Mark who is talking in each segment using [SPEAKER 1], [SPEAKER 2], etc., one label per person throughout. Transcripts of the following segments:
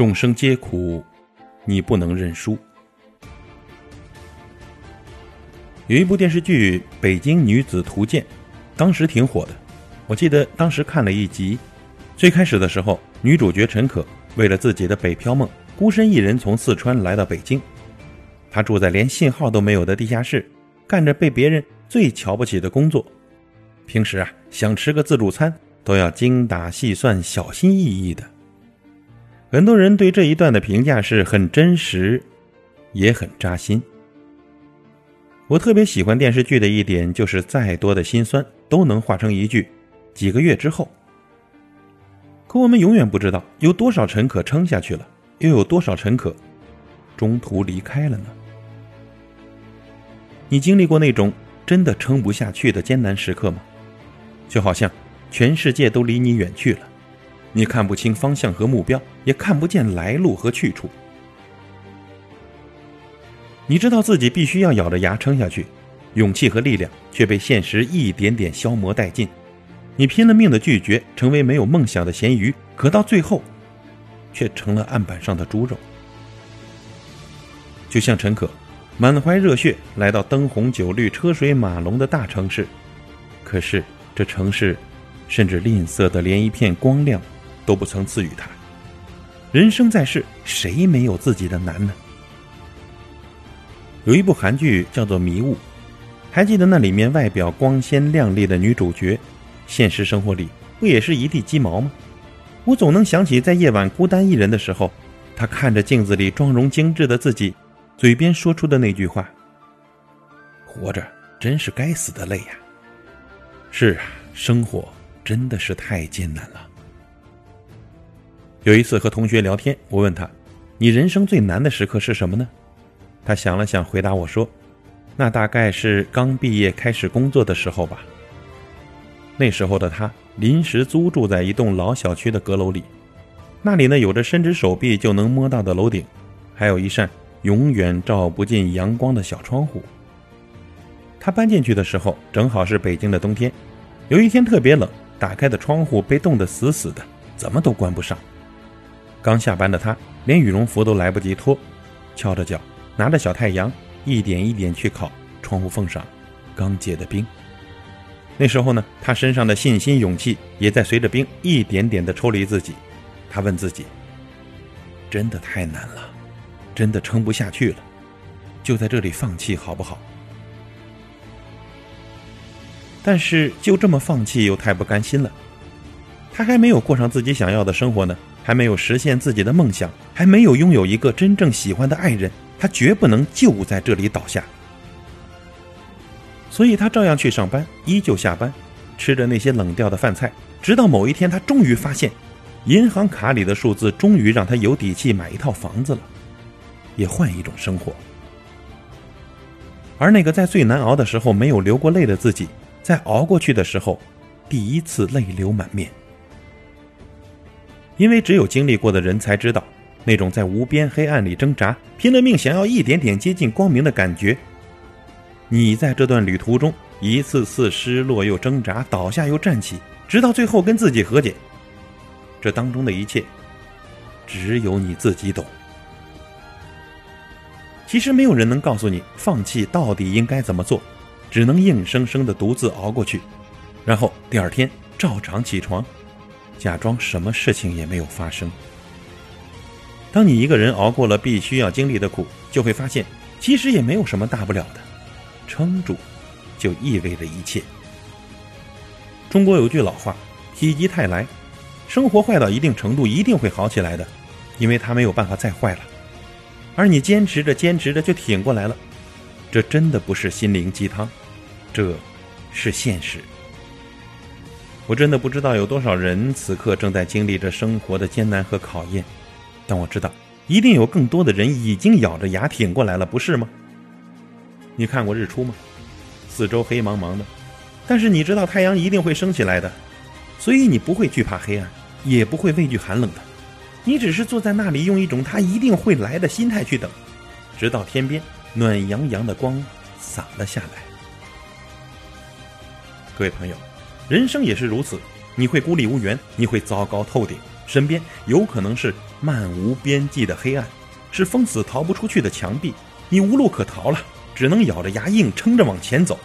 [SPEAKER 1] 众生皆苦，你不能认输。有一部电视剧《北京女子图鉴》，当时挺火的。我记得当时看了一集，最开始的时候，女主角陈可为了自己的北漂梦，孤身一人从四川来到北京。她住在连信号都没有的地下室，干着被别人最瞧不起的工作。平时啊，想吃个自助餐都要精打细算、小心翼翼的。很多人对这一段的评价是很真实，也很扎心。我特别喜欢电视剧的一点就是，再多的心酸都能化成一句“几个月之后”。可我们永远不知道，有多少陈可撑下去了，又有多少陈可中途离开了呢？你经历过那种真的撑不下去的艰难时刻吗？就好像全世界都离你远去了。你看不清方向和目标，也看不见来路和去处。你知道自己必须要咬着牙撑下去，勇气和力量却被现实一点点消磨殆尽。你拼了命的拒绝成为没有梦想的咸鱼，可到最后，却成了案板上的猪肉。就像陈可，满怀热血来到灯红酒绿、车水马龙的大城市，可是这城市，甚至吝啬的连一片光亮。都不曾赐予他。人生在世，谁没有自己的难呢？有一部韩剧叫做《迷雾》，还记得那里面外表光鲜亮丽的女主角，现实生活里不也是一地鸡毛吗？我总能想起在夜晚孤单一人的时候，她看着镜子里妆容精致的自己，嘴边说出的那句话：“活着真是该死的累呀。”是啊，生活真的是太艰难了。有一次和同学聊天，我问他：“你人生最难的时刻是什么呢？”他想了想，回答我说：“那大概是刚毕业开始工作的时候吧。那时候的他临时租住在一栋老小区的阁楼里，那里呢有着伸直手臂就能摸到的楼顶，还有一扇永远照不进阳光的小窗户。他搬进去的时候正好是北京的冬天，有一天特别冷，打开的窗户被冻得死死的，怎么都关不上。”刚下班的他，连羽绒服都来不及脱，翘着脚，拿着小太阳，一点一点去烤窗户缝上刚结的冰。那时候呢，他身上的信心、勇气也在随着冰一点点的抽离自己。他问自己：“真的太难了，真的撑不下去了，就在这里放弃好不好？”但是就这么放弃又太不甘心了，他还没有过上自己想要的生活呢。还没有实现自己的梦想，还没有拥有一个真正喜欢的爱人，他绝不能就在这里倒下。所以他照样去上班，依旧下班，吃着那些冷掉的饭菜。直到某一天，他终于发现，银行卡里的数字终于让他有底气买一套房子了，也换一种生活。而那个在最难熬的时候没有流过泪的自己，在熬过去的时候，第一次泪流满面。因为只有经历过的人才知道，那种在无边黑暗里挣扎、拼了命想要一点点接近光明的感觉。你在这段旅途中一次次失落又挣扎，倒下又站起，直到最后跟自己和解。这当中的一切，只有你自己懂。其实没有人能告诉你放弃到底应该怎么做，只能硬生生的独自熬过去，然后第二天照常起床。假装什么事情也没有发生。当你一个人熬过了必须要经历的苦，就会发现，其实也没有什么大不了的。撑住，就意味着一切。中国有句老话：“否极泰来。”生活坏到一定程度，一定会好起来的，因为它没有办法再坏了。而你坚持着，坚持着就挺过来了。这真的不是心灵鸡汤，这是现实。我真的不知道有多少人此刻正在经历着生活的艰难和考验，但我知道，一定有更多的人已经咬着牙挺过来了，不是吗？你看过日出吗？四周黑茫茫的，但是你知道太阳一定会升起来的，所以你不会惧怕黑暗，也不会畏惧寒冷的，你只是坐在那里，用一种它一定会来的心态去等，直到天边暖洋洋的光洒了下来。各位朋友。人生也是如此，你会孤立无援，你会糟糕透顶，身边有可能是漫无边际的黑暗，是封死逃不出去的墙壁，你无路可逃了，只能咬着牙硬撑着往前走，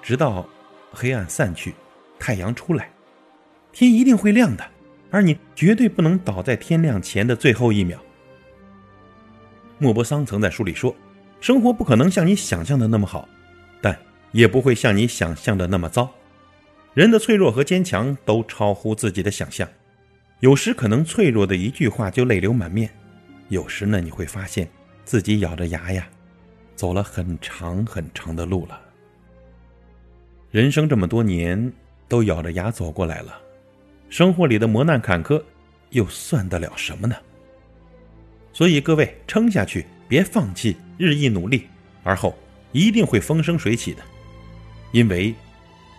[SPEAKER 1] 直到黑暗散去，太阳出来，天一定会亮的，而你绝对不能倒在天亮前的最后一秒。莫泊桑曾在书里说：“生活不可能像你想象的那么好，也不会像你想象的那么糟。人的脆弱和坚强都超乎自己的想象。有时可能脆弱的一句话就泪流满面，有时呢，你会发现自己咬着牙呀，走了很长很长的路了。人生这么多年都咬着牙走过来了，生活里的磨难坎坷又算得了什么呢？”所以各位撑下去，别放弃，日益努力，而后一定会风生水起的。因为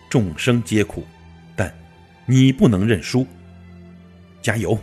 [SPEAKER 1] 众生皆苦，但你不能认输，加油！